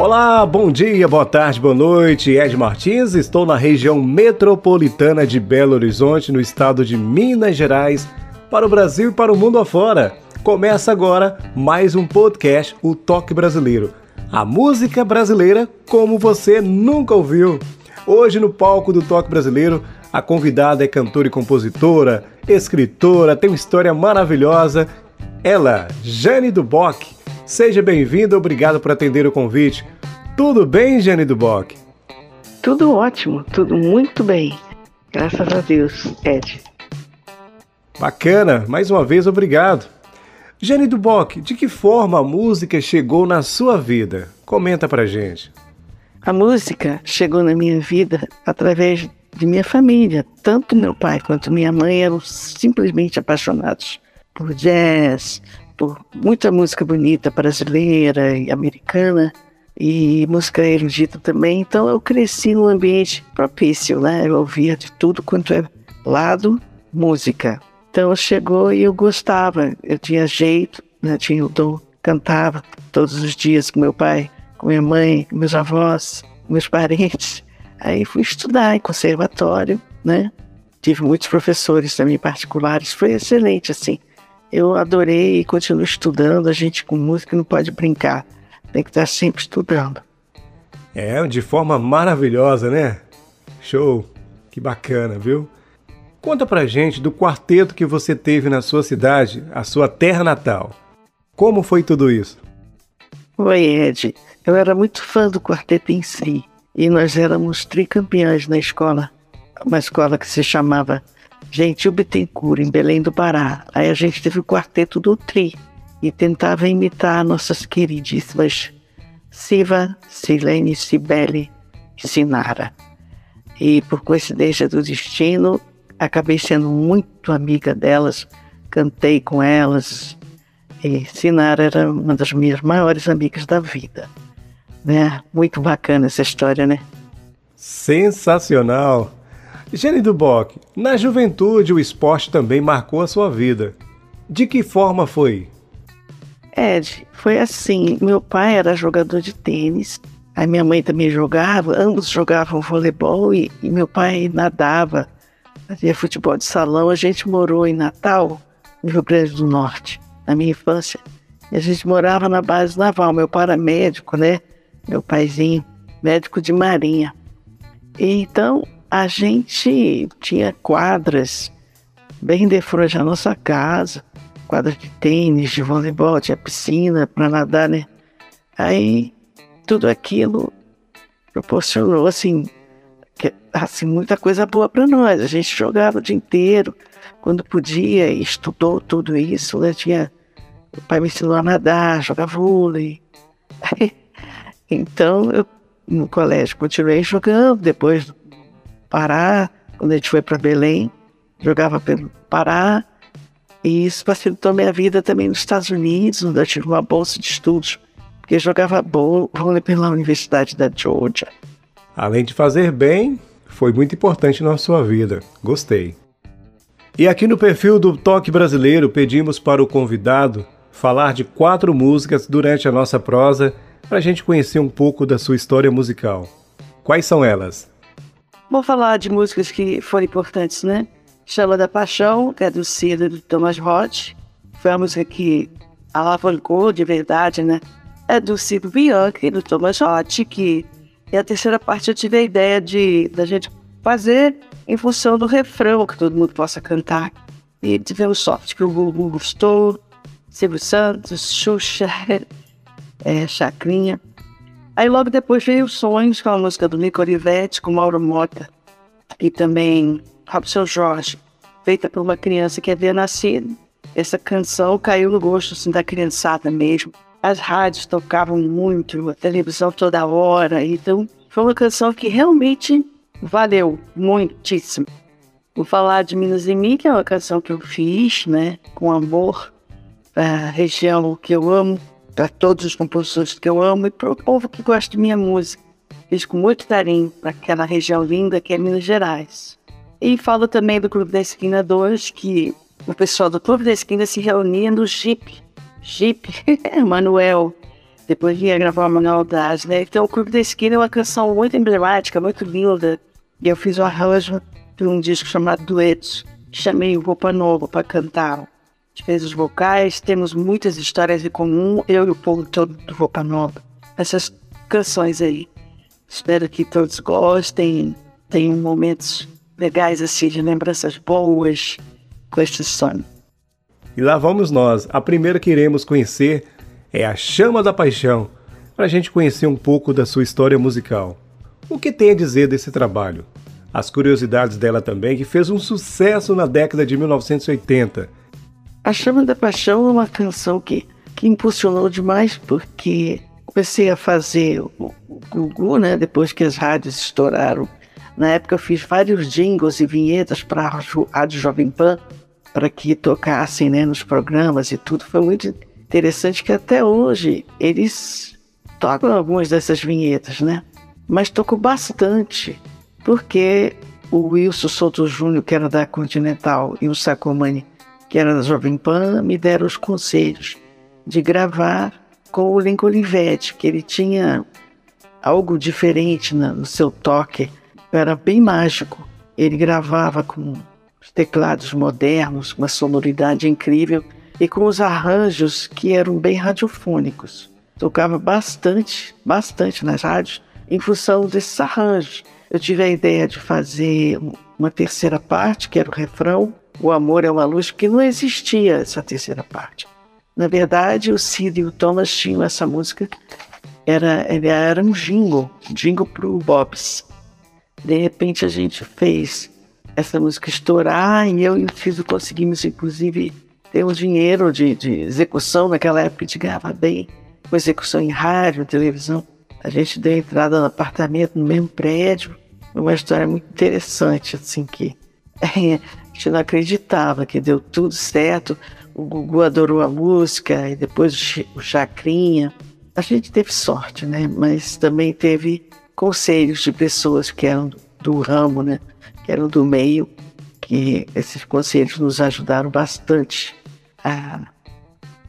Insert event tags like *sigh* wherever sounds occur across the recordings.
Olá, bom dia, boa tarde, boa noite. Ed Martins, estou na região metropolitana de Belo Horizonte, no estado de Minas Gerais, para o Brasil e para o mundo afora. Começa agora mais um podcast, O Toque Brasileiro. A música brasileira como você nunca ouviu. Hoje no palco do Toque Brasileiro, a convidada é cantora e compositora, escritora, tem uma história maravilhosa. Ela, Jane Duboc Seja bem-vindo, obrigado por atender o convite. Tudo bem, Jane Duboc? Tudo ótimo, tudo muito bem. Graças a Deus, Ed. Bacana, mais uma vez obrigado. Jane Duboc, de que forma a música chegou na sua vida? Comenta pra gente. A música chegou na minha vida através de minha família. Tanto meu pai quanto minha mãe eram simplesmente apaixonados por jazz, por muita música bonita brasileira e americana e música erudita também. Então eu cresci num ambiente propício, né? Eu ouvia de tudo quanto é lado música. Então chegou e eu gostava. Eu tinha jeito, né? tinha o dom, cantava todos os dias com meu pai, com minha mãe, com meus avós, com meus parentes. Aí fui estudar em conservatório, né? Tive muitos professores também particulares, foi excelente assim. Eu adorei e continuo estudando. A gente com música não pode brincar, tem que estar sempre estudando. É, de forma maravilhosa, né? Show! Que bacana, viu? Conta pra gente do quarteto que você teve na sua cidade, a sua terra natal. Como foi tudo isso? Oi, Ed. Eu era muito fã do quarteto em si. E nós éramos tricampeões na escola. Uma escola que se chamava Gentil Bittencourt, em Belém do Pará. Aí a gente teve o quarteto do Tri e tentava imitar nossas queridíssimas Siva, Silene, Cibele e Sinara. E por coincidência do destino, acabei sendo muito amiga delas, cantei com elas. E Sinara era uma das minhas maiores amigas da vida. Né? Muito bacana essa história, né? Sensacional! Gene Duboc, na juventude o esporte também marcou a sua vida. De que forma foi? Ed, foi assim. Meu pai era jogador de tênis, a minha mãe também jogava, ambos jogavam voleibol e, e meu pai nadava, fazia futebol de salão. A gente morou em Natal, no Rio Grande do Norte, na minha infância. E a gente morava na base naval. Meu pai era médico, né? Meu paizinho, médico de marinha. E, então, a gente tinha quadras bem de frente à nossa casa, quadras de tênis, de voleibol, tinha piscina para nadar, né? Aí tudo aquilo proporcionou assim, que, assim muita coisa boa para nós. A gente jogava o dia inteiro, quando podia, estudou tudo isso, né? Tinha o pai me ensinou a nadar, jogar vôlei. *laughs* então eu no colégio continuei jogando, depois Pará, quando a gente foi para Belém, jogava pelo Pará. E isso facilitou minha vida também nos Estados Unidos, onde eu tive uma bolsa de estudos, porque jogava vôlei pela Universidade da Georgia. Além de fazer bem, foi muito importante na sua vida. Gostei. E aqui no perfil do Toque Brasileiro pedimos para o convidado falar de quatro músicas durante a nossa prosa para a gente conhecer um pouco da sua história musical. Quais são elas? Vou falar de músicas que foram importantes, né? Chama da Paixão, que é do Thomas Roth. Foi uma música que alavancou de verdade, né? É do Cido Bianchi, do Thomas Roth, que e a terceira parte eu tive a ideia de da gente fazer em função do refrão, que todo mundo possa cantar. E tivemos sorte que o Gugu gostou, Silvio Santos, Xuxa, é, *laughs* Chacrinha. Aí logo depois veio Sonhos, com a música do Nico Olivetti, com Mauro Mota, e também Robson Jorge, feita por uma criança que havia nascido. Essa canção caiu no gosto assim, da criançada mesmo. As rádios tocavam muito, a televisão toda hora, então foi uma canção que realmente valeu muitíssimo. Vou falar de Minas e Mim, que é uma canção que eu fiz, né, com amor a região que eu amo, para todos os compositores que eu amo e para o povo que gosta de minha música. Fiz com muito carinho para aquela região linda que é Minas Gerais. E falo também do Clube da Esquina 2, que o pessoal do Clube da Esquina se reunia no Jeep. Jeep, *laughs* Manuel. Depois vinha gravar Manuel Das, né? Então, o Clube da Esquina é uma canção muito emblemática, muito linda. E eu fiz o arranjo de um disco chamado Duetos. Chamei o Roupa Nova para cantar. Os vocais, temos muitas histórias em comum, eu e o povo todo do Roupa Nova. Essas canções aí. Espero que todos gostem, tenham momentos legais assim, de lembranças boas com este sonho. E lá vamos nós. A primeira que iremos conhecer é a Chama da Paixão, para a gente conhecer um pouco da sua história musical. O que tem a dizer desse trabalho? As curiosidades dela também, que fez um sucesso na década de 1980. A Chama da Paixão é uma canção que, que impulsionou demais, porque comecei a fazer o Gugu, né, depois que as rádios estouraram. Na época eu fiz vários jingles e vinhetas para a Rádio Jovem Pan, para que tocassem né, nos programas e tudo. Foi muito interessante que até hoje eles tocam algumas dessas vinhetas, né? Mas tocou bastante, porque o Wilson Souto Júnior, que era da Continental, e o Sacomani, que era da Jovem Pan, me deram os conselhos de gravar com o Lincoln Olivetti, que ele tinha algo diferente no seu toque, era bem mágico. Ele gravava com os teclados modernos, uma sonoridade incrível e com os arranjos que eram bem radiofônicos. Tocava bastante, bastante nas rádios em função desses arranjos. Eu tive a ideia de fazer uma terceira parte, que era o refrão, O Amor é uma Luz, porque não existia essa terceira parte. Na verdade, o Cid e o Thomas tinham essa música, era, era um jingle, jingle para o Bobs. De repente a gente fez essa música estourar e eu e o Fiso conseguimos, inclusive, ter um dinheiro de, de execução. Naquela época a gente ganhava bem com execução em rádio, televisão. A gente deu entrada no apartamento no mesmo prédio. Uma história muito interessante, assim, que *laughs* é, gente não acreditava que deu tudo certo. O Gugu adorou a música e depois o Chacrinha. A gente teve sorte, né? Mas também teve conselhos de pessoas que eram do ramo, né? que eram do meio, que esses conselhos nos ajudaram bastante a,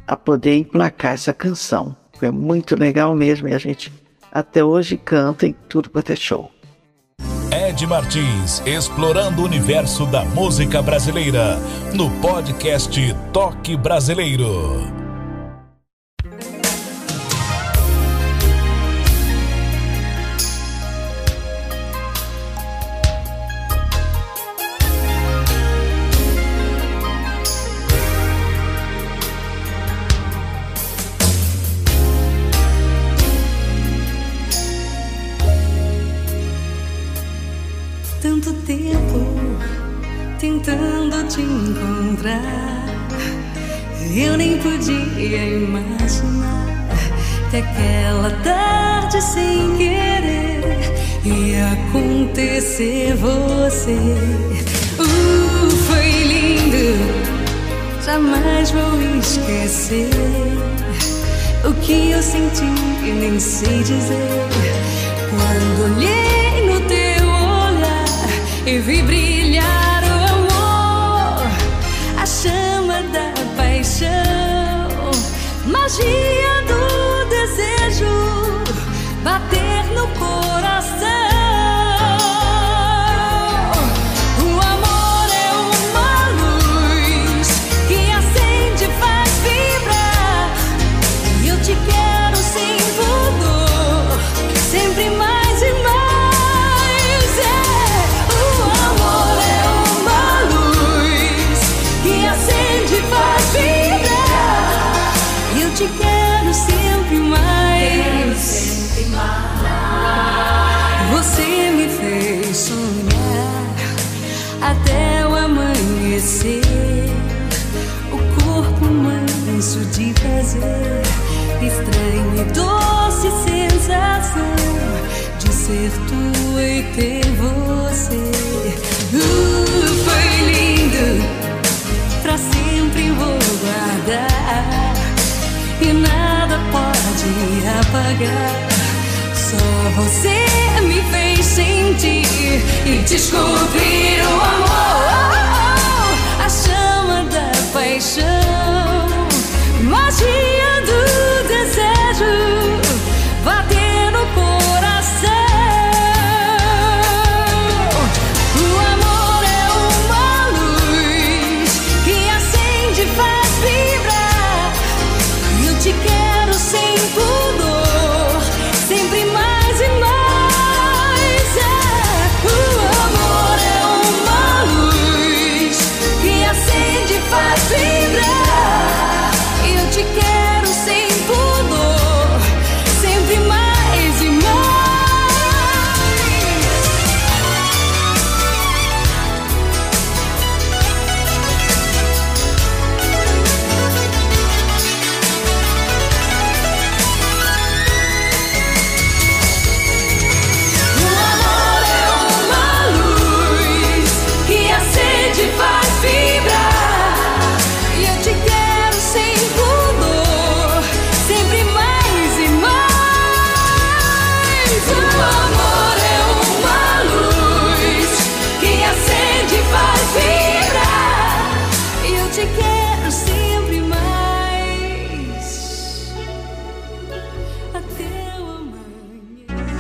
a poder emplacar essa canção. Foi muito legal mesmo e a gente até hoje canta em tudo quanto é show. Ed Martins, explorando o universo da música brasileira, no podcast Toque Brasileiro. Te quero sempre mais. Quero sempre mais. Você me fez sonhar até o amanhecer. O corpo manso de prazer, estranha e doce sensação de ser tua e ter você. Uh, foi lindo, pra sempre vou guardar e nada pode apagar. Só você me fez sentir e descobrir o amor, a chama da paixão, magia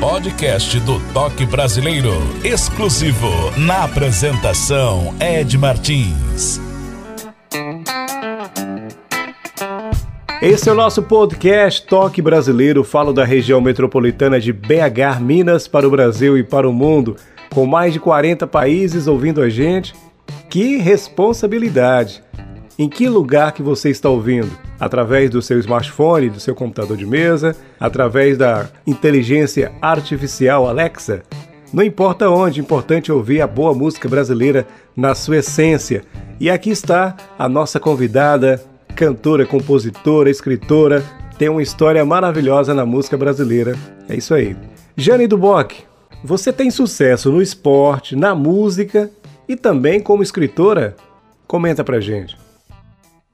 Podcast do Toque Brasileiro, exclusivo na apresentação Ed Martins. Esse é o nosso podcast Toque Brasileiro. Falo da região metropolitana de BH, Minas, para o Brasil e para o mundo, com mais de 40 países ouvindo a gente. Que responsabilidade! Em que lugar que você está ouvindo? Através do seu smartphone, do seu computador de mesa, através da inteligência artificial Alexa? Não importa onde, importante ouvir a boa música brasileira na sua essência. E aqui está a nossa convidada, cantora, compositora, escritora, tem uma história maravilhosa na música brasileira. É isso aí. Jane Duboc, você tem sucesso no esporte, na música e também como escritora? Comenta pra gente.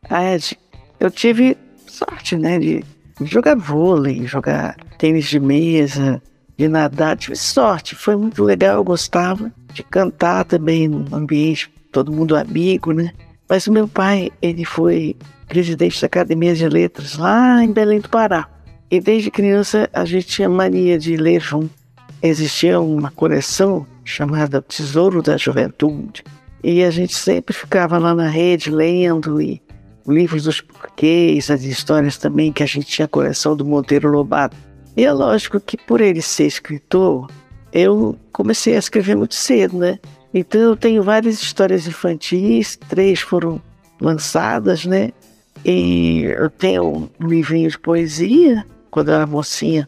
Ah, Ed, eu tive sorte, né, de jogar vôlei, jogar tênis de mesa, de nadar. Tive sorte, foi muito legal, eu gostava de cantar também no ambiente, todo mundo amigo, né? Mas o meu pai, ele foi presidente da Academia de Letras lá em Belém do Pará. E desde criança a gente tinha mania de ler junto. Existia uma coleção chamada Tesouro da Juventude. E a gente sempre ficava lá na rede lendo e livros dos porquês, as histórias também que a gente tinha a coleção do Monteiro Lobato. E é lógico que por ele ser escritor, eu comecei a escrever muito cedo, né? Então eu tenho várias histórias infantis, três foram lançadas, né? E eu tenho um livrinho de poesia, quando eu era mocinha,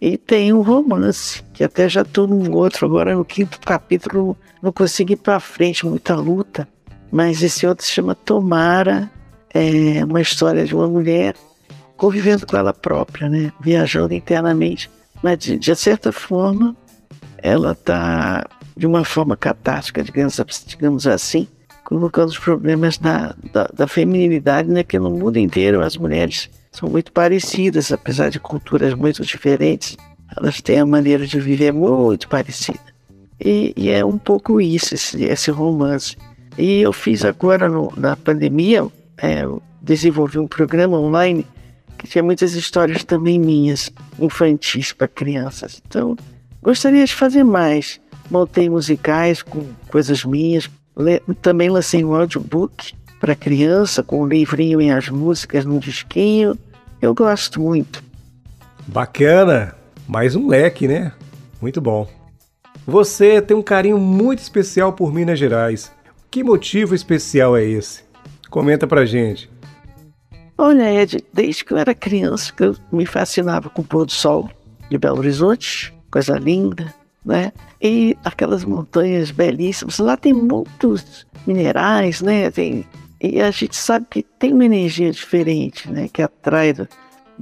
e tem um romance, que até já estou num outro, agora no quinto capítulo não consegui ir para frente, muita luta. Mas esse outro se chama Tomara, é uma história de uma mulher convivendo com ela própria, né? Viajando internamente. Mas de, de certa forma, ela está de uma forma catástica, digamos, digamos assim, colocando os problemas da, da, da feminilidade, né? Que no mundo inteiro as mulheres são muito parecidas, apesar de culturas muito diferentes, elas têm a maneira de viver muito parecida. E, e é um pouco isso, esse, esse romance. E eu fiz agora no, na pandemia, é, desenvolvi um programa online que tinha muitas histórias também minhas, infantis para crianças. Então, gostaria de fazer mais. Montei musicais com coisas minhas, Le também lancei um audiobook para criança, com um livrinho e as músicas num disquinho. Eu gosto muito. Bacana! Mais um leque, né? Muito bom. Você tem um carinho muito especial por Minas Gerais. Que motivo especial é esse? Comenta pra gente. Olha, Ed, desde que eu era criança, que eu me fascinava com o pôr do sol de Belo Horizonte, coisa linda, né? E aquelas montanhas belíssimas. Lá tem muitos minerais, né? Tem, e a gente sabe que tem uma energia diferente, né? Que atrai do,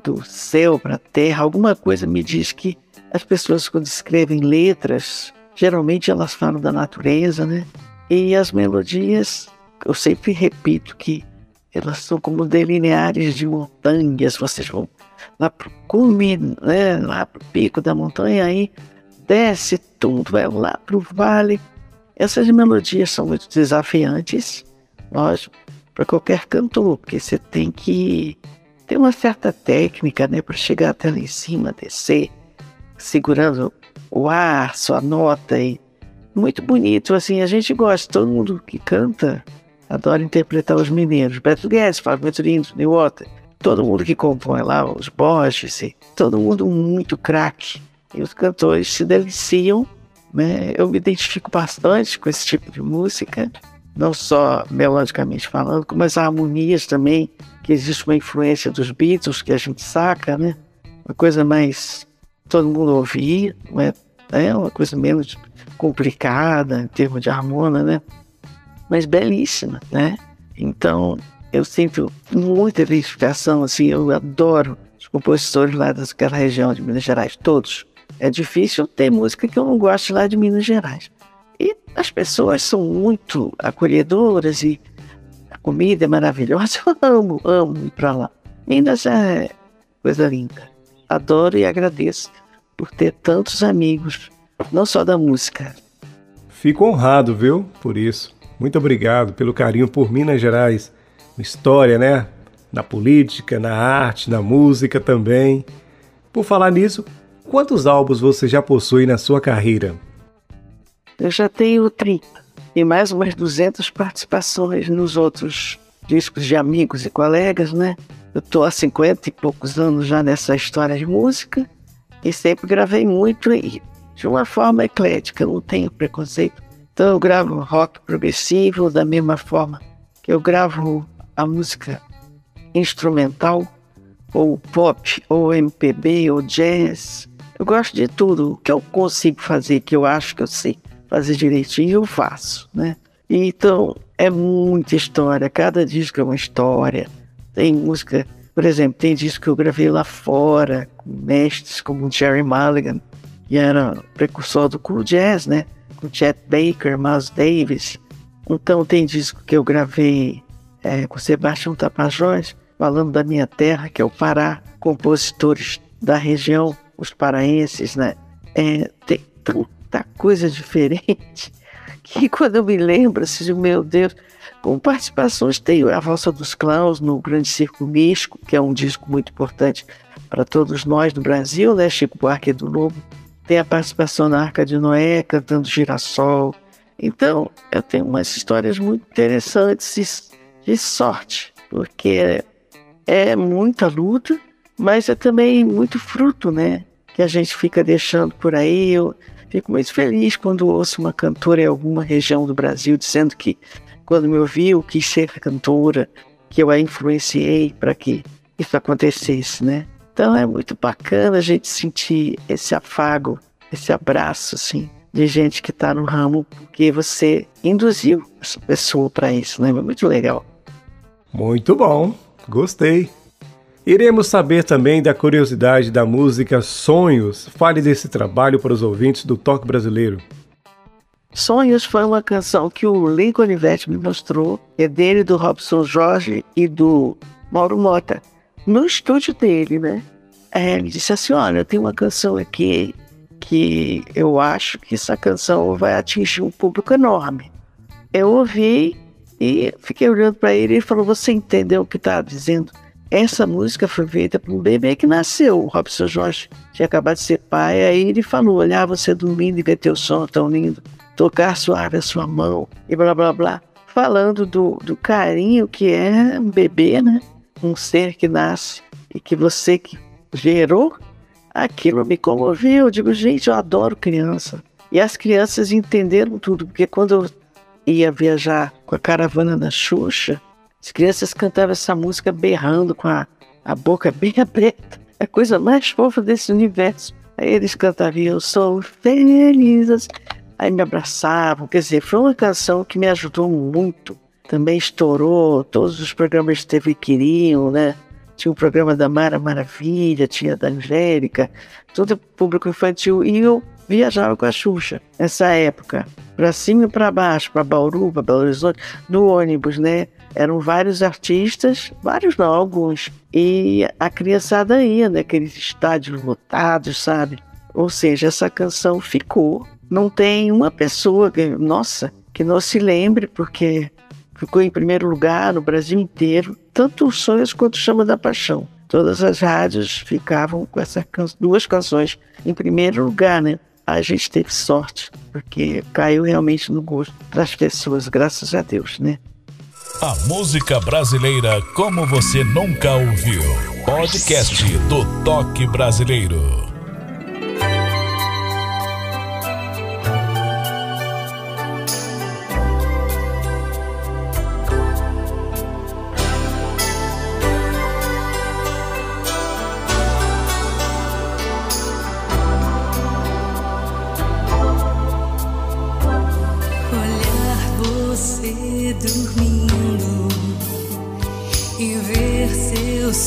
do céu para a terra. Alguma coisa me diz que As pessoas, quando escrevem letras, geralmente elas falam da natureza, né? E as melodias, eu sempre repito que elas são como delineares de montanhas, vocês vão lá pro cume, né? lá pro pico da montanha, aí desce tudo, vai lá pro vale. Essas melodias são muito desafiantes, lógico, para qualquer cantor, porque você tem que ter uma certa técnica, né, para chegar até lá em cima, descer, segurando o ar, sua nota e muito bonito, assim, a gente gosta, todo mundo que canta adora interpretar os mineiros, Beto Guedes, Fábio Venturino, New Water, todo mundo que compõe lá, os Borges, todo mundo muito craque, e os cantores se deliciam, né, eu me identifico bastante com esse tipo de música, não só melodicamente falando, como as harmonias também, que existe uma influência dos Beatles que a gente saca, né? Uma coisa mais todo mundo ouvir, não é, é uma coisa menos complicada em termos de harmonia, né? Mas belíssima, né? Então eu sinto muita identificação, assim, eu adoro os compositores lá daquela região de Minas Gerais, todos. É difícil ter música que eu não gosto lá de Minas Gerais. E as pessoas são muito acolhedoras e a comida é maravilhosa. Eu *laughs* amo, amo ir para lá. Minas é coisa linda. Adoro e agradeço por ter tantos amigos, não só da música. Fico honrado, viu, por isso. Muito obrigado pelo carinho por Minas Gerais. História, né? Na política, na arte, na música também. Por falar nisso, quantos álbuns você já possui na sua carreira? Eu já tenho 30 e mais umas 200 participações nos outros discos de amigos e colegas, né? Eu tô há 50 e poucos anos já nessa história de música e sempre gravei muito e de uma forma eclética, não tenho preconceito. Então eu gravo rock progressivo da mesma forma que eu gravo a música instrumental, ou pop, ou MPB, ou jazz. Eu gosto de tudo. O que eu consigo fazer, que eu acho que eu sei fazer direitinho, eu faço, né? Então, é muita história. Cada disco é uma história. Tem música, por exemplo, tem disco que eu gravei lá fora, com mestres como Jerry Mulligan, que era precursor do cool jazz, né? Com Chet Baker, Miles Davis. Então, tem disco que eu gravei é, com Sebastião Tapajós, falando da minha terra, que é o Pará, compositores da região, os paraenses, né? É, tem tanta coisa diferente *laughs* que quando eu me lembro, assim, meu Deus, com participações, tem a Valsa dos Clowns no Grande Circo Místico, que é um disco muito importante para todos nós no Brasil, né? Chico Buarque do Lobo. Tem a participação na Arca de Noé, cantando Girassol. Então, eu tenho umas histórias muito interessantes de sorte, porque é muita luta, mas é também muito fruto, né? Que a gente fica deixando por aí. Eu fico muito feliz quando ouço uma cantora em alguma região do Brasil dizendo que quando me ouviu quis ser cantora, que eu a influenciei para que isso acontecesse, né? Então é muito bacana a gente sentir esse afago, esse abraço, assim, de gente que está no ramo, porque você induziu essa pessoa para isso, né? É muito legal. Muito bom, gostei. Iremos saber também da curiosidade da música Sonhos. Fale desse trabalho para os ouvintes do Toque Brasileiro. Sonhos foi uma canção que o Lincoln Olivetti me mostrou, é dele, do Robson Jorge e do Mauro Mota, no estúdio dele, né? É, ele disse assim: Olha, tem uma canção aqui que eu acho que essa canção vai atingir um público enorme. Eu ouvi e fiquei olhando para ele e ele falou: Você entendeu o que está dizendo? Essa música foi feita para um bebê que nasceu. O Robson Jorge tinha acabado de ser pai. Aí ele falou: Olhar você dormindo e ver teu som tão lindo, tocar suave a sua mão e blá blá blá. Falando do, do carinho que é um bebê, né? Um ser que nasce e que você que gerou, aquilo me comoveu. Eu digo, gente, eu adoro criança. E as crianças entenderam tudo, porque quando eu ia viajar com a caravana da Xuxa, as crianças cantavam essa música berrando com a, a boca bem *laughs* aberta. É a coisa mais fofa desse universo. Aí eles cantavam, eu sou feliz. Aí me abraçavam. Quer dizer, foi uma canção que me ajudou muito. Também estourou, todos os programas de TV queriam, né? tinha o programa da Mara Maravilha, tinha da Angélica, todo público infantil. E eu viajava com a Xuxa nessa época, para cima e para baixo, para Bauru, para Belo Horizonte, no ônibus, né? Eram vários artistas, vários não, alguns. E a criançada ia naqueles estádios lotados, sabe? Ou seja, essa canção ficou. Não tem uma pessoa, que, nossa, que não se lembre, porque ficou em primeiro lugar no Brasil inteiro, tanto os sonhos quanto Chama da Paixão. Todas as rádios ficavam com essas can duas canções em primeiro lugar, né? A gente teve sorte, porque caiu realmente no gosto das pessoas, graças a Deus, né? A música brasileira como você nunca ouviu. Podcast do Toque Brasileiro.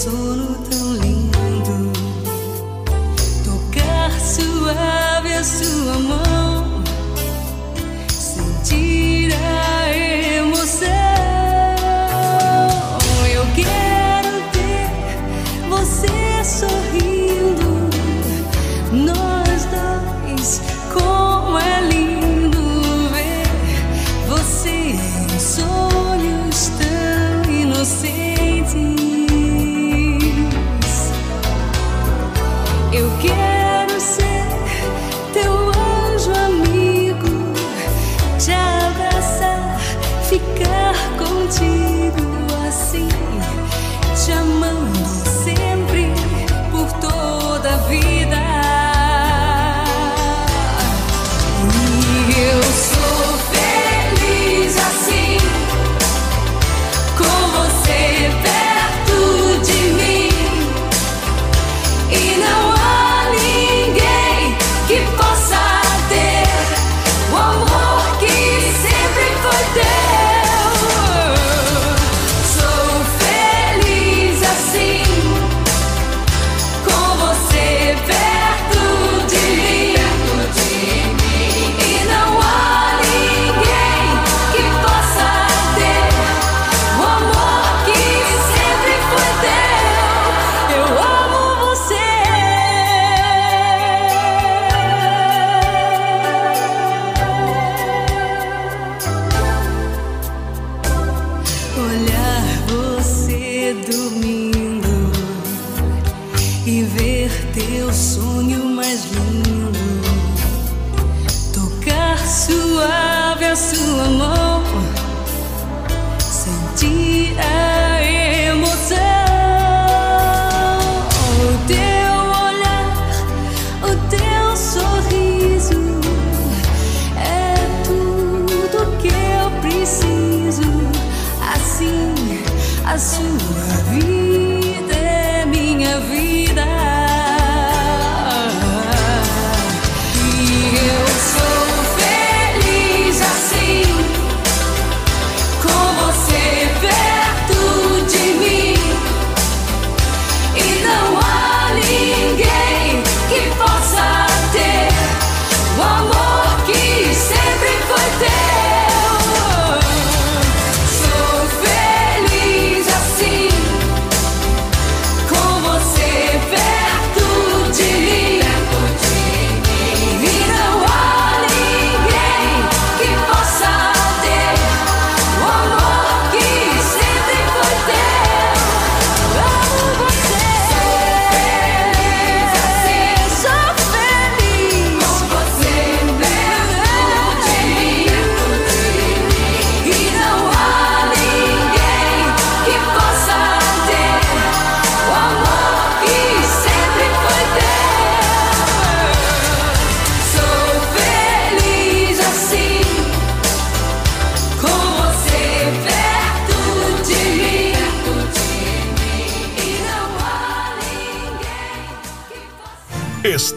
Seu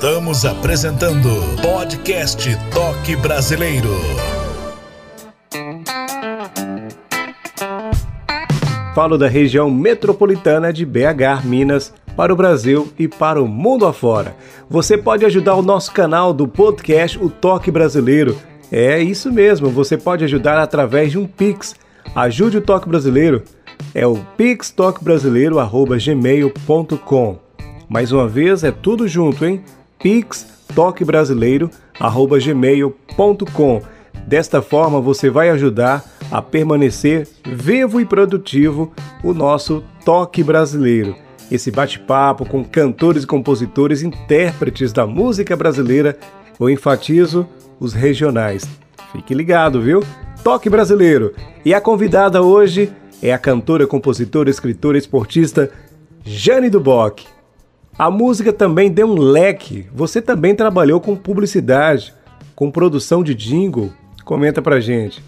Estamos apresentando Podcast Toque Brasileiro. falo da região metropolitana de BH, Minas, para o Brasil e para o mundo afora. Você pode ajudar o nosso canal do podcast O Toque Brasileiro. É isso mesmo, você pode ajudar através de um Pix. Ajude o Toque Brasileiro. É o pixtoquebrasileiro@gmail.com. Mais uma vez é tudo junto, hein? pixtoquebrasileiro@gmail.com. Desta forma você vai ajudar a permanecer vivo e produtivo o nosso Toque Brasileiro. Esse bate-papo com cantores e compositores intérpretes da música brasileira, eu enfatizo os regionais. Fique ligado, viu? Toque Brasileiro. E a convidada hoje é a cantora, compositora, escritora esportista Jane Duboc. A música também deu um leque. Você também trabalhou com publicidade, com produção de jingle. Comenta pra gente.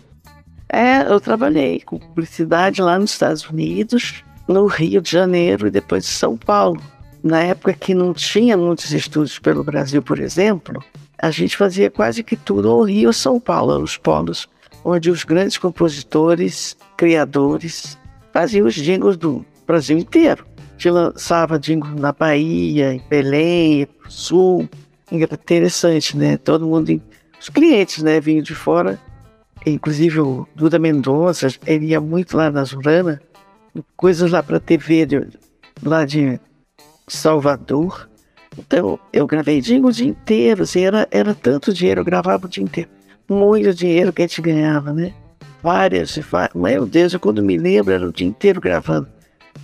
É, eu trabalhei com publicidade lá nos Estados Unidos, no Rio de Janeiro e depois em São Paulo. Na época que não tinha muitos estúdios pelo Brasil, por exemplo, a gente fazia quase que tudo ou Rio ou São Paulo, os polos onde os grandes compositores, criadores, faziam os jingles do Brasil inteiro. Gente lançava jingles na Bahia, em Belém, Sul. Interessante, né? Todo mundo, os clientes, né, vinham de fora inclusive o Duda Mendonça, ele ia muito lá na Zurana, coisas lá para TV de, lá de Salvador. Então eu gravei digo o dia inteiro, assim, era, era tanto dinheiro, eu gravava o dia inteiro. Muito dinheiro que a gente ganhava, né? Várias, várias meu Deus, eu quando me lembro era o dia inteiro gravando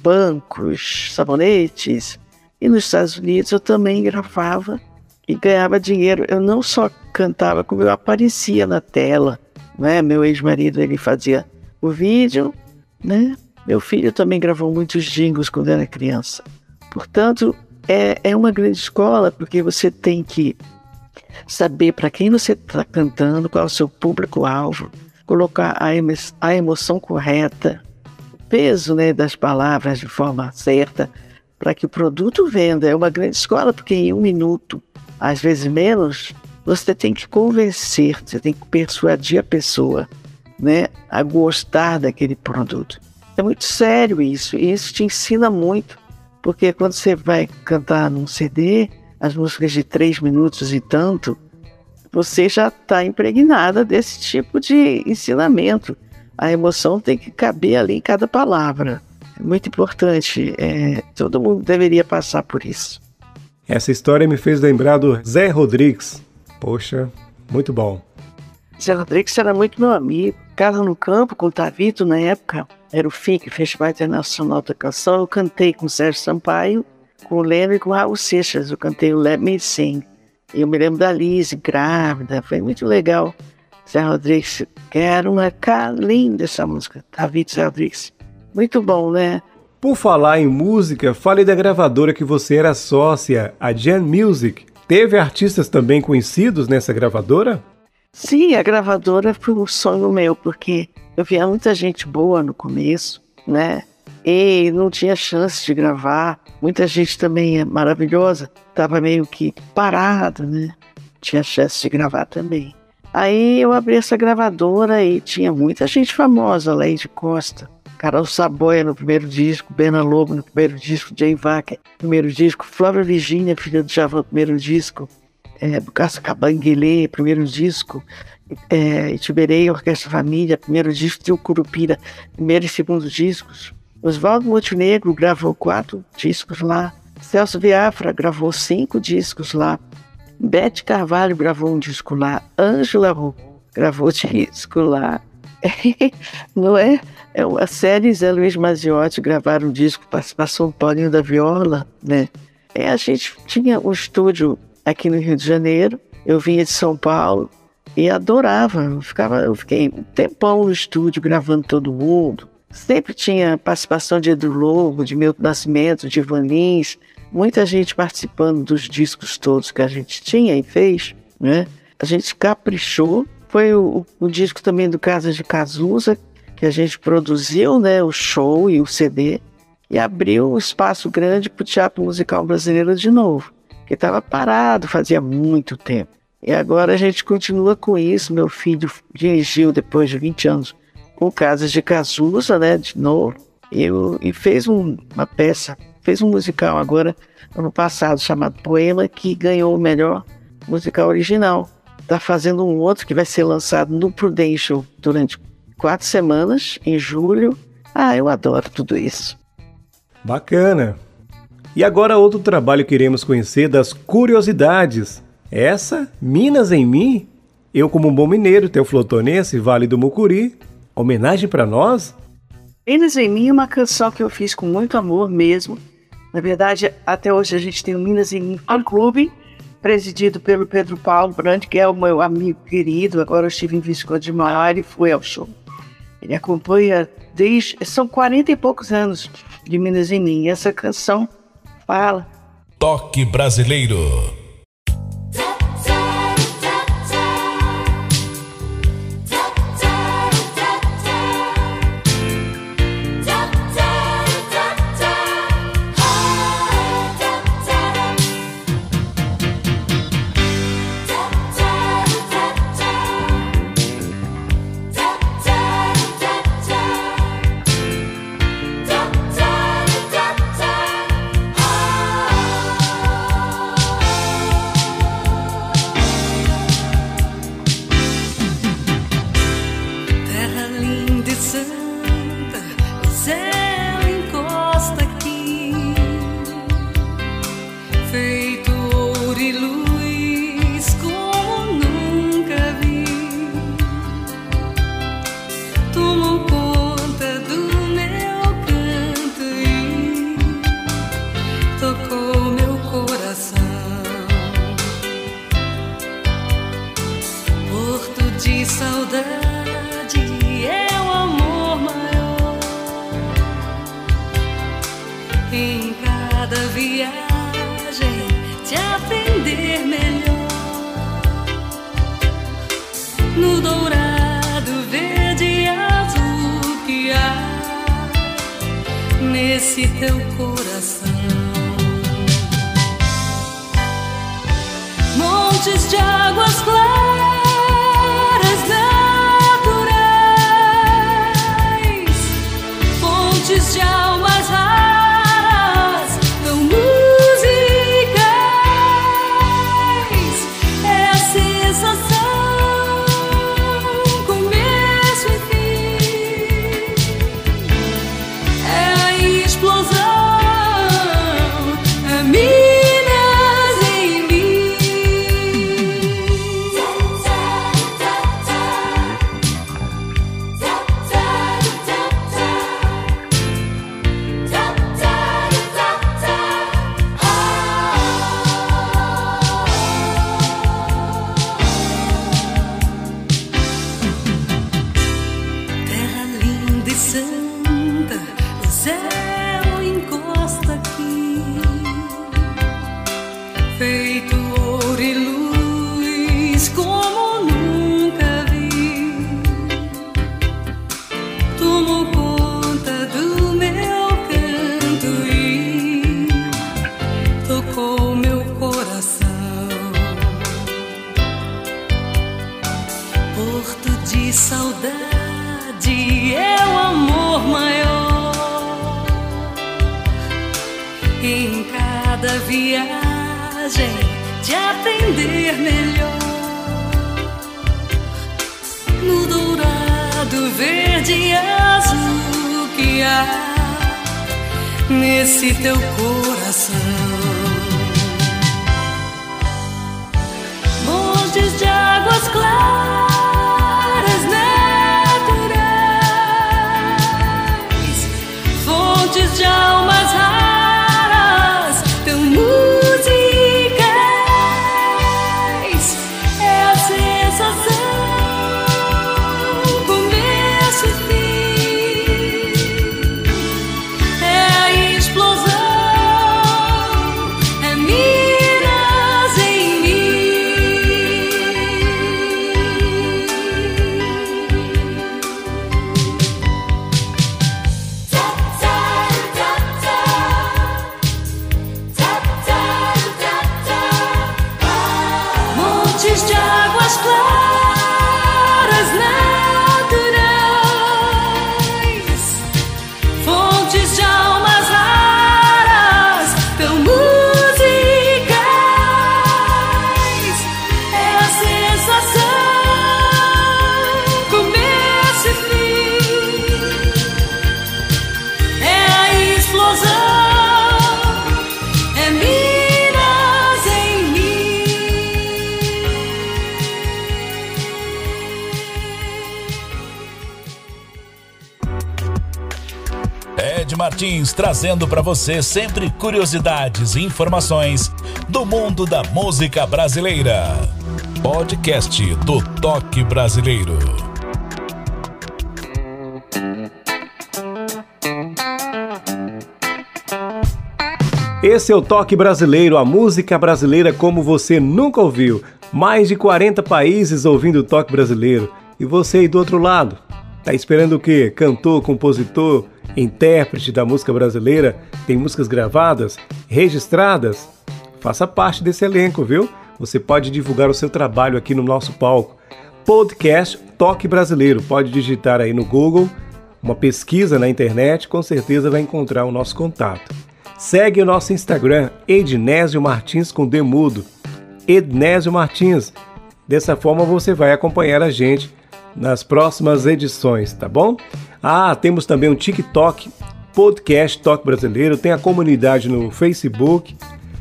bancos, sabonetes. E nos Estados Unidos eu também gravava e ganhava dinheiro. Eu não só cantava, como eu aparecia na tela né? Meu ex-marido ele fazia o vídeo, né? Meu filho também gravou muitos jingles quando era criança. Portanto, é, é uma grande escola porque você tem que saber para quem você está cantando, qual é o seu público-alvo, colocar a, emo a emoção correta, peso né, das palavras de forma certa, para que o produto venda. É uma grande escola porque em um minuto, às vezes menos, você tem que convencer, você tem que persuadir a pessoa né, a gostar daquele produto. É muito sério isso, e isso te ensina muito, porque quando você vai cantar num CD, as músicas de três minutos e tanto, você já está impregnada desse tipo de ensinamento. A emoção tem que caber ali em cada palavra. É muito importante. É, todo mundo deveria passar por isso. Essa história me fez lembrar do Zé Rodrigues, Poxa, muito bom. Zé Rodrigues era muito meu amigo. Casa no Campo, com o Tavito, na época, era o FIC, Festival Internacional da Canção. Eu cantei com o Sérgio Sampaio, com o Leno e com o Raul Seixas. Eu cantei o Let Me Sing. Eu me lembro da Lise, grávida, foi muito legal. Zé Rodrigues, quero uma cara linda essa música. Tavito Zé Rodrigues. Muito bom, né? Por falar em música, fale da gravadora que você era sócia, a Jan Music. Teve artistas também conhecidos nessa gravadora? Sim, a gravadora foi um sonho meu, porque eu via muita gente boa no começo, né? E não tinha chance de gravar. Muita gente também é maravilhosa, estava meio que parada, né? Tinha chance de gravar também. Aí eu abri essa gravadora e tinha muita gente famosa, Leide Costa, Carol Saboia no primeiro disco, Bena Lobo no primeiro disco, Jay Vaca no primeiro disco, Flávia Virginia, filha do Javan, no primeiro disco, é, Bucaça Cabanguele, primeiro disco, é, Itiberei, Orquestra Família, primeiro disco, Tio Curupira, primeiro e segundo discos. Oswaldo Montenegro gravou quatro discos lá. Celso Biafra gravou cinco discos lá. Bete Carvalho gravou um disco lá. Ângela gravou disco lá. *laughs* Não é? É a série Zé Luiz Maziotti gravaram um disco, participação Paulinho da Viola, né? É, a gente tinha um estúdio aqui no Rio de Janeiro, eu vinha de São Paulo e adorava, eu, ficava, eu fiquei um tempão no estúdio gravando todo mundo. Sempre tinha participação de Edu Lobo, de Milton Nascimento, de Ivan Lins, muita gente participando dos discos todos que a gente tinha e fez, né? A gente caprichou. Foi o, o disco também do Casa de Cazuza, que a gente produziu né, o show e o CD e abriu um espaço grande para o teatro musical brasileiro de novo, que estava parado fazia muito tempo. E agora a gente continua com isso. Meu filho dirigiu depois de 20 anos com Casas de Cazuza, né, de novo. Eu, e fez um- uma peça, fez um musical agora, ano passado, chamado Poema, que ganhou o melhor musical original. Está fazendo um outro que vai ser lançado no Prudential durante quatro semanas, em julho. Ah, eu adoro tudo isso. Bacana. E agora outro trabalho que iremos conhecer das curiosidades. Essa, Minas em Mim, eu como um bom mineiro, teoflotonense, Vale do Mucuri, homenagem para nós? Minas em Mim é uma canção que eu fiz com muito amor mesmo. Na verdade, até hoje a gente tem o Minas em Mim Fan Clube, presidido pelo Pedro Paulo Brandt, que é o meu amigo querido. Agora eu estive em Visconde de Maior e fui ao show. Ele acompanha desde. São 40 e poucos anos de Minas em Mim. E essa canção fala Toque Brasileiro. Montes de águas claras nesse teu coração. montes de águas claras trazendo para você sempre curiosidades e informações do mundo da música brasileira. Podcast do Toque Brasileiro. Esse é o Toque Brasileiro, a música brasileira como você nunca ouviu. Mais de 40 países ouvindo o Toque Brasileiro. E você aí do outro lado? Tá esperando o quê? Cantor, compositor, intérprete da música brasileira? Tem músicas gravadas, registradas? Faça parte desse elenco, viu? Você pode divulgar o seu trabalho aqui no nosso palco. Podcast Toque Brasileiro. Pode digitar aí no Google, uma pesquisa na internet, com certeza vai encontrar o nosso contato. Segue o nosso Instagram, Ednésio Martins com Demudo. Ednésio Martins. Dessa forma você vai acompanhar a gente nas próximas edições, tá bom? Ah, temos também um TikTok, Podcast Toque Brasileiro, tem a comunidade no Facebook.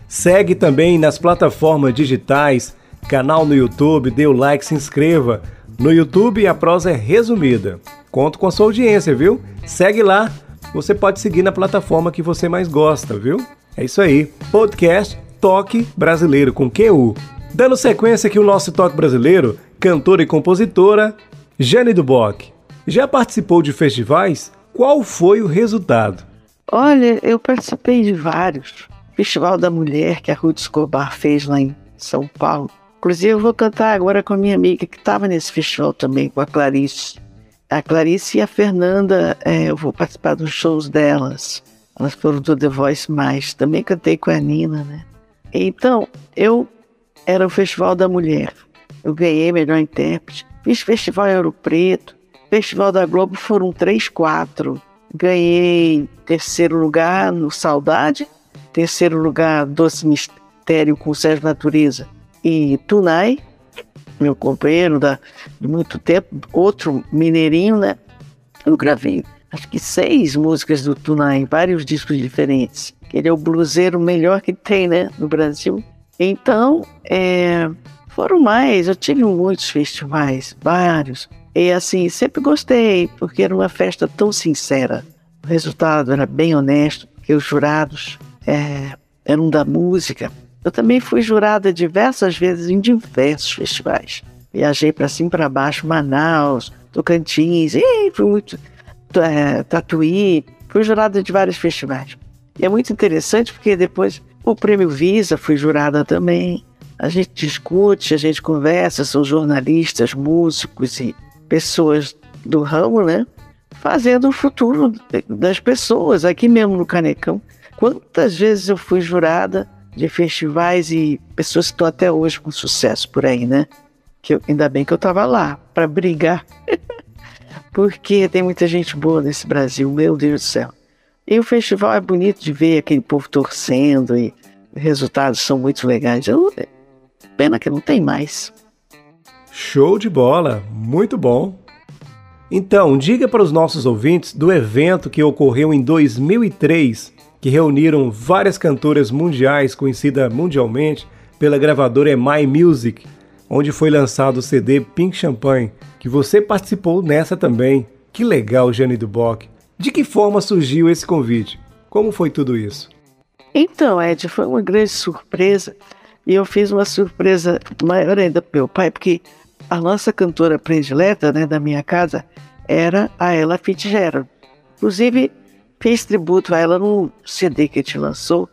Segue também nas plataformas digitais, canal no YouTube, dê o like, se inscreva. No YouTube a prosa é resumida. Conto com a sua audiência, viu? Segue lá você pode seguir na plataforma que você mais gosta, viu? É isso aí. Podcast Toque Brasileiro com QU. Dando sequência aqui o nosso Toque Brasileiro, cantora e compositora Jane Duboc. Já participou de festivais? Qual foi o resultado? Olha, eu participei de vários. Festival da Mulher que a Ruth Escobar fez lá em São Paulo. Inclusive, eu vou cantar agora com a minha amiga que estava nesse festival também, com a Clarice a Clarice e a Fernanda, é, eu vou participar dos shows delas. Elas foram do The Voice Mais. Também cantei com a Nina, né? Então, eu era o Festival da Mulher. Eu ganhei melhor intérprete. Fiz Festival Ouro Preto. Festival da Globo foram três, quatro. Ganhei terceiro lugar no Saudade. Terceiro lugar, Doce Mistério com Sérgio Natureza. E Tunai meu companheiro da, de muito tempo, outro mineirinho, né? Eu gravei acho que seis músicas do Tunai, vários discos diferentes. Ele é o bluseiro melhor que tem, né, no Brasil. Então, é, foram mais, eu tive muitos festivais, vários. E assim, sempre gostei, porque era uma festa tão sincera. O resultado era bem honesto, porque os jurados é, eram da música, eu também fui jurada diversas vezes em diversos festivais. Viajei para cima para baixo, Manaus, Tocantins, e fui muito é, Tatuí, fui jurada de vários festivais. E é muito interessante porque depois o prêmio Visa fui jurada também. A gente discute, a gente conversa, são jornalistas, músicos e pessoas do ramo, né? Fazendo o futuro das pessoas aqui mesmo no Canecão. Quantas vezes eu fui jurada de festivais e pessoas que estão até hoje com sucesso por aí, né? Que eu, ainda bem que eu estava lá para brigar, *laughs* porque tem muita gente boa nesse Brasil, meu Deus do céu. E o festival é bonito de ver aquele povo torcendo e os resultados são muito legais. Eu, pena que não tem mais. Show de bola, muito bom. Então, diga para os nossos ouvintes do evento que ocorreu em 2003 que reuniram várias cantoras mundiais conhecidas mundialmente pela gravadora EMI Music, onde foi lançado o CD Pink Champagne, que você participou nessa também. Que legal, Jane Duboc. De que forma surgiu esse convite? Como foi tudo isso? Então, Ed, foi uma grande surpresa. E eu fiz uma surpresa maior ainda para meu pai, porque a nossa cantora predileta né, da minha casa era a Ella Fitzgerald. Inclusive, fez tributo a ela no CD que a gente lançou.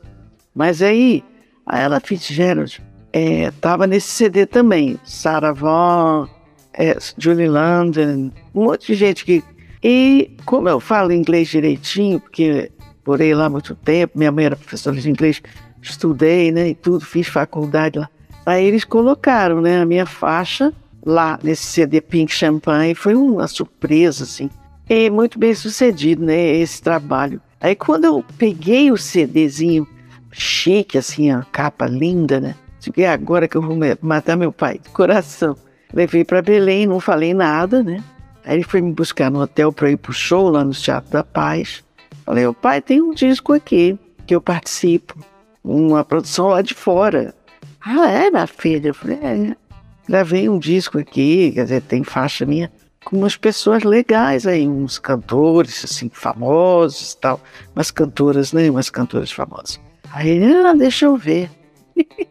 Mas aí, a Ella Fitzgerald estava é, nesse CD também. Sarah Vaughan, é, Julie London, um monte de gente que... E como eu falo inglês direitinho, porque morei lá muito tempo, minha mãe era professora de inglês, estudei, né, e tudo, fiz faculdade lá. Aí eles colocaram, né, a minha faixa lá nesse CD Pink Champagne, foi uma surpresa, assim é muito bem sucedido, né? Esse trabalho. Aí quando eu peguei o CDzinho chique, assim, a capa linda, né? Digo, é agora que eu vou matar meu pai, de coração. Levei para Belém, não falei nada, né? Aí ele foi me buscar no hotel para ir pro show lá no Teatro da Paz. Falei, o pai, tem um disco aqui que eu participo, uma produção lá de fora. Ah, é, minha filha? Eu falei, é. Gravei um disco aqui, quer dizer, tem faixa minha. com umas pessoas legais aí, uns cantores, assim, famosos e tal. Umas cantoras, né? Umas cantoras famosas. Aí ele, ah, deixa eu ver. *laughs*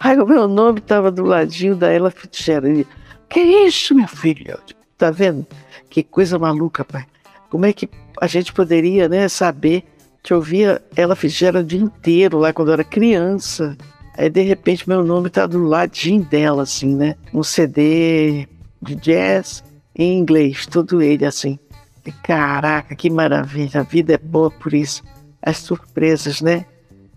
Aí o meu nome estava do ladinho da Ella Fitzgerald. Que isso, minha filha? Tá vendo? Que coisa maluca, pai. Como é que a gente poderia, né, saber que eu via ela Fitzgerald o dia inteiro lá quando eu era criança. Aí de repente meu nome tá do ladinho dela, assim, né? Um CD de jazz em inglês, tudo ele assim. E, caraca, que maravilha, a vida é boa por isso. As surpresas, né?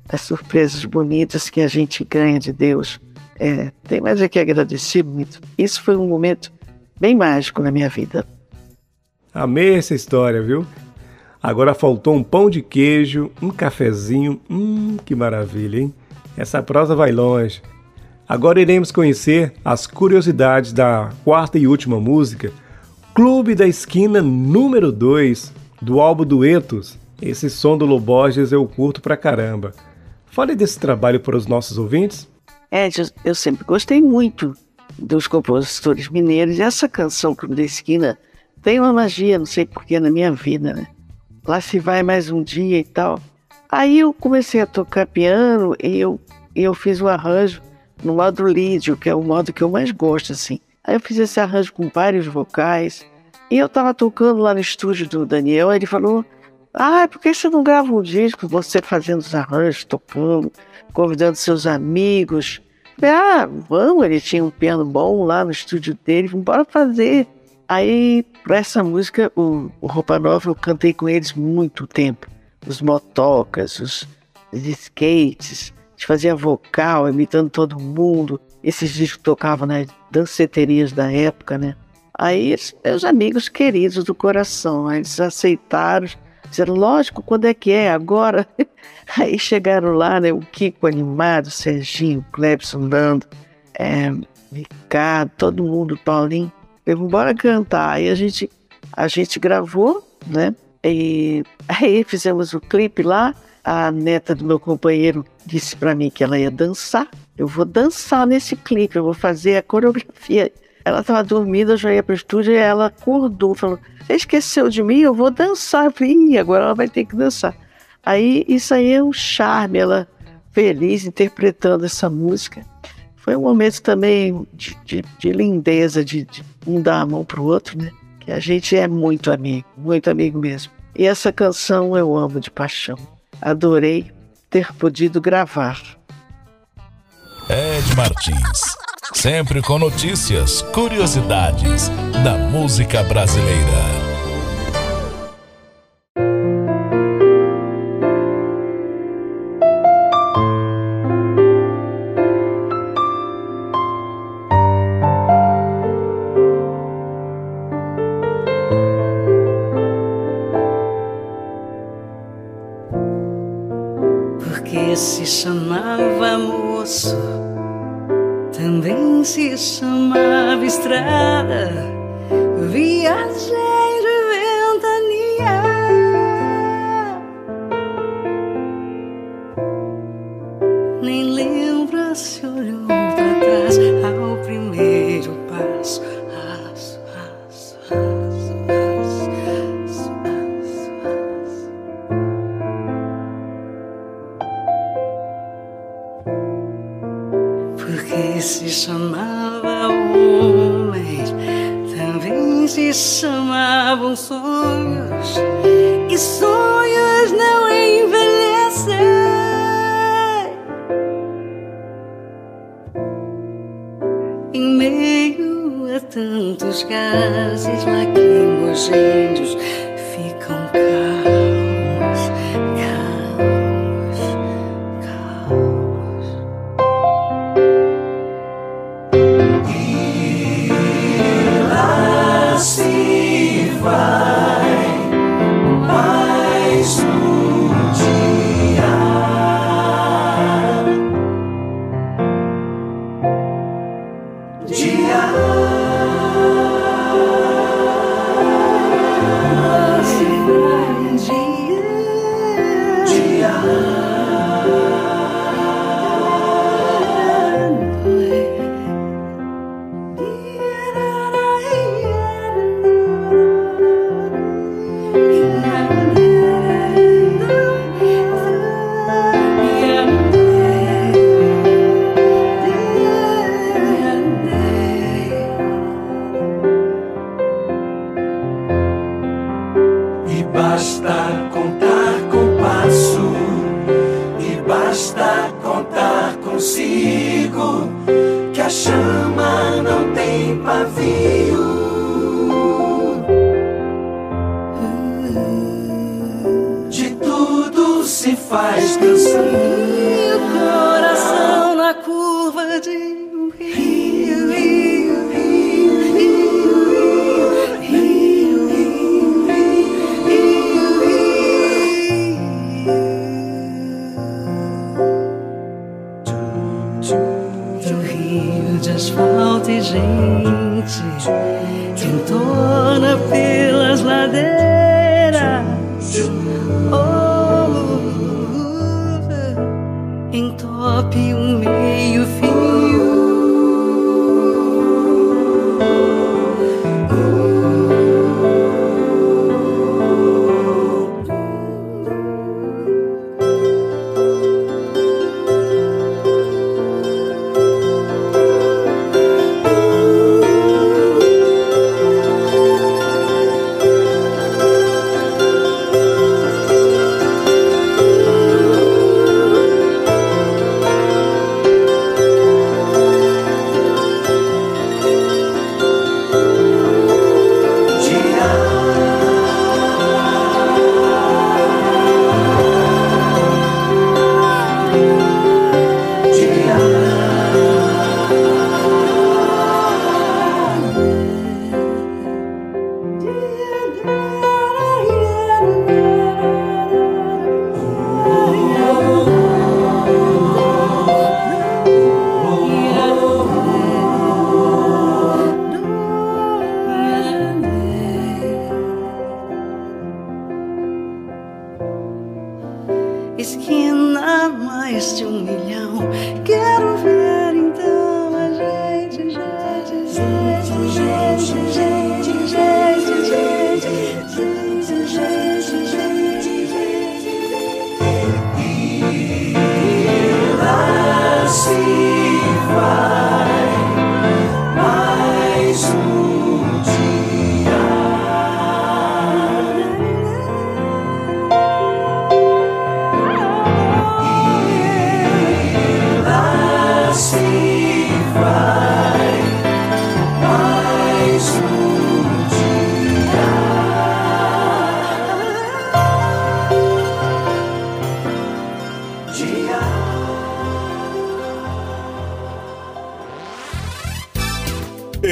As surpresas bonitas que a gente ganha de Deus. É, tem mais é que agradecer muito. Isso foi um momento bem mágico na minha vida. Amei essa história, viu? Agora faltou um pão de queijo, um cafezinho. Hum, que maravilha, hein? Essa prosa vai longe. Agora iremos conhecer as curiosidades da quarta e última música, Clube da Esquina número 2, do álbum Duetos. Esse som do Loborges eu curto pra caramba. Fale desse trabalho para os nossos ouvintes. É, eu sempre gostei muito dos compositores mineiros. E essa canção Clube da Esquina tem uma magia, não sei porquê, na minha vida, né? Lá se vai mais um dia e tal. Aí eu comecei a tocar piano e eu, eu fiz o arranjo no modo lídio, que é o modo que eu mais gosto, assim. Aí eu fiz esse arranjo com vários vocais. E eu tava tocando lá no estúdio do Daniel, ele falou: Ah, por que você não grava um disco? Você fazendo os arranjos, tocando, convidando seus amigos. falei, ah, vamos, ele tinha um piano bom lá no estúdio dele, vamos embora fazer. Aí, para essa música, o, o Roupa Nova, eu cantei com eles muito tempo. Os motocas, os, os skates, a gente fazia vocal, imitando todo mundo. Esses discos tocavam nas danceterias da época, né? Aí, meus amigos queridos do coração, eles aceitaram, disseram, lógico, quando é que é? Agora? *laughs* Aí chegaram lá, né? O Kiko animado, Serginho, Clebson dando, é, Ricardo, todo mundo, Paulinho. Vamos embora cantar. Aí a gente, a gente gravou, né? E aí fizemos o clipe lá. A neta do meu companheiro disse para mim que ela ia dançar. Eu vou dançar nesse clipe, eu vou fazer a coreografia. Ela estava dormindo, eu já ia para o estúdio e ela acordou, falou: Você esqueceu de mim? Eu vou dançar. Eu falei, agora ela vai ter que dançar. Aí isso aí é um charme, ela feliz interpretando essa música. Foi um momento também de, de, de lindeza, de, de um dar a mão para o outro, né? Que a gente é muito amigo, muito amigo mesmo. E essa canção eu amo de paixão. Adorei ter podido gravar. Ed Martins, sempre com notícias, curiosidades da música brasileira. Se chamava moço, também se chamava estrada,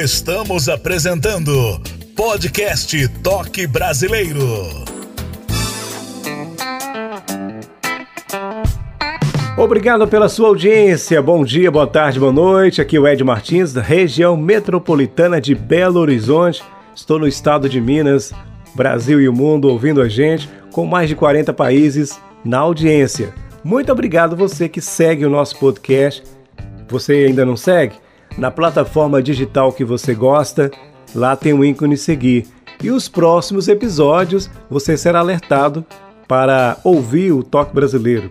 Estamos apresentando Podcast Toque Brasileiro. Obrigado pela sua audiência. Bom dia, boa tarde, boa noite. Aqui é o Ed Martins, da região metropolitana de Belo Horizonte. Estou no estado de Minas, Brasil e o mundo ouvindo a gente, com mais de 40 países na audiência. Muito obrigado você que segue o nosso podcast. Você ainda não segue? Na plataforma digital que você gosta, lá tem o ícone seguir. E os próximos episódios você será alertado para ouvir o Toque Brasileiro.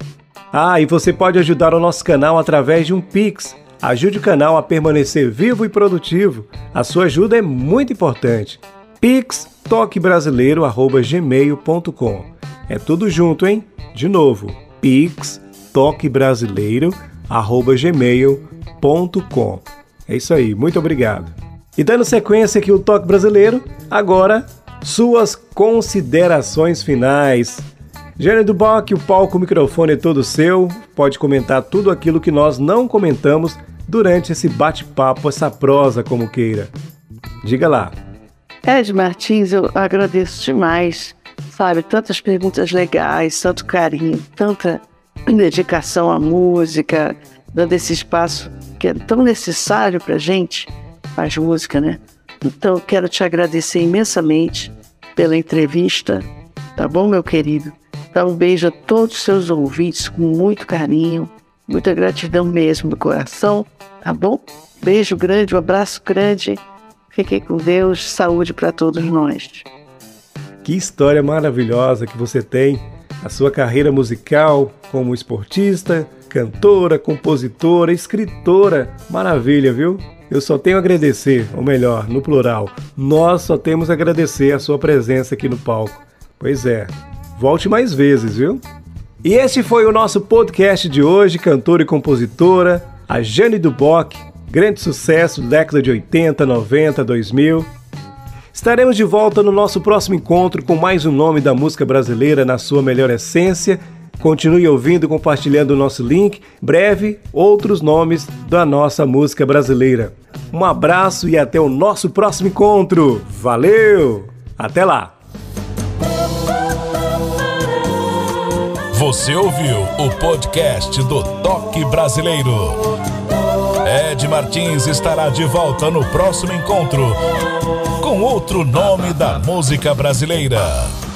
Ah, e você pode ajudar o nosso canal através de um Pix. Ajude o canal a permanecer vivo e produtivo. A sua ajuda é muito importante. Pix toquebrasileiro@gmail.com. É tudo junto, hein? De novo. Pix toquebrasileiro@gmail.com. É isso aí. Muito obrigado. E dando sequência aqui o Toque Brasileiro, agora suas considerações finais. Gênero do Bock, o palco, o microfone é todo seu. Pode comentar tudo aquilo que nós não comentamos durante esse bate-papo, essa prosa, como queira. Diga lá. Ed Martins, eu agradeço demais, sabe? Tantas perguntas legais, tanto carinho, tanta dedicação à música, dando esse espaço que é tão necessário pra gente, faz música, né? Então, quero te agradecer imensamente pela entrevista, tá bom, meu querido? Dá um beijo a todos os seus ouvintes com muito carinho, muita gratidão mesmo do coração, tá bom? Beijo grande, um abraço grande. Fiquem com Deus, saúde para todos nós. Que história maravilhosa que você tem. A sua carreira musical como esportista, cantora, compositora, escritora. Maravilha, viu? Eu só tenho a agradecer, ou melhor, no plural, nós só temos a agradecer a sua presença aqui no palco. Pois é. Volte mais vezes, viu? E este foi o nosso podcast de hoje, cantora e compositora, a Jane Duboc, grande sucesso década de 80, 90, 2000. Estaremos de volta no nosso próximo encontro com mais um nome da música brasileira na sua melhor essência. Continue ouvindo e compartilhando o nosso link. Breve, outros nomes da nossa música brasileira. Um abraço e até o nosso próximo encontro. Valeu! Até lá! Você ouviu o podcast do Toque Brasileiro. Ed Martins estará de volta no próximo encontro com outro nome da música brasileira.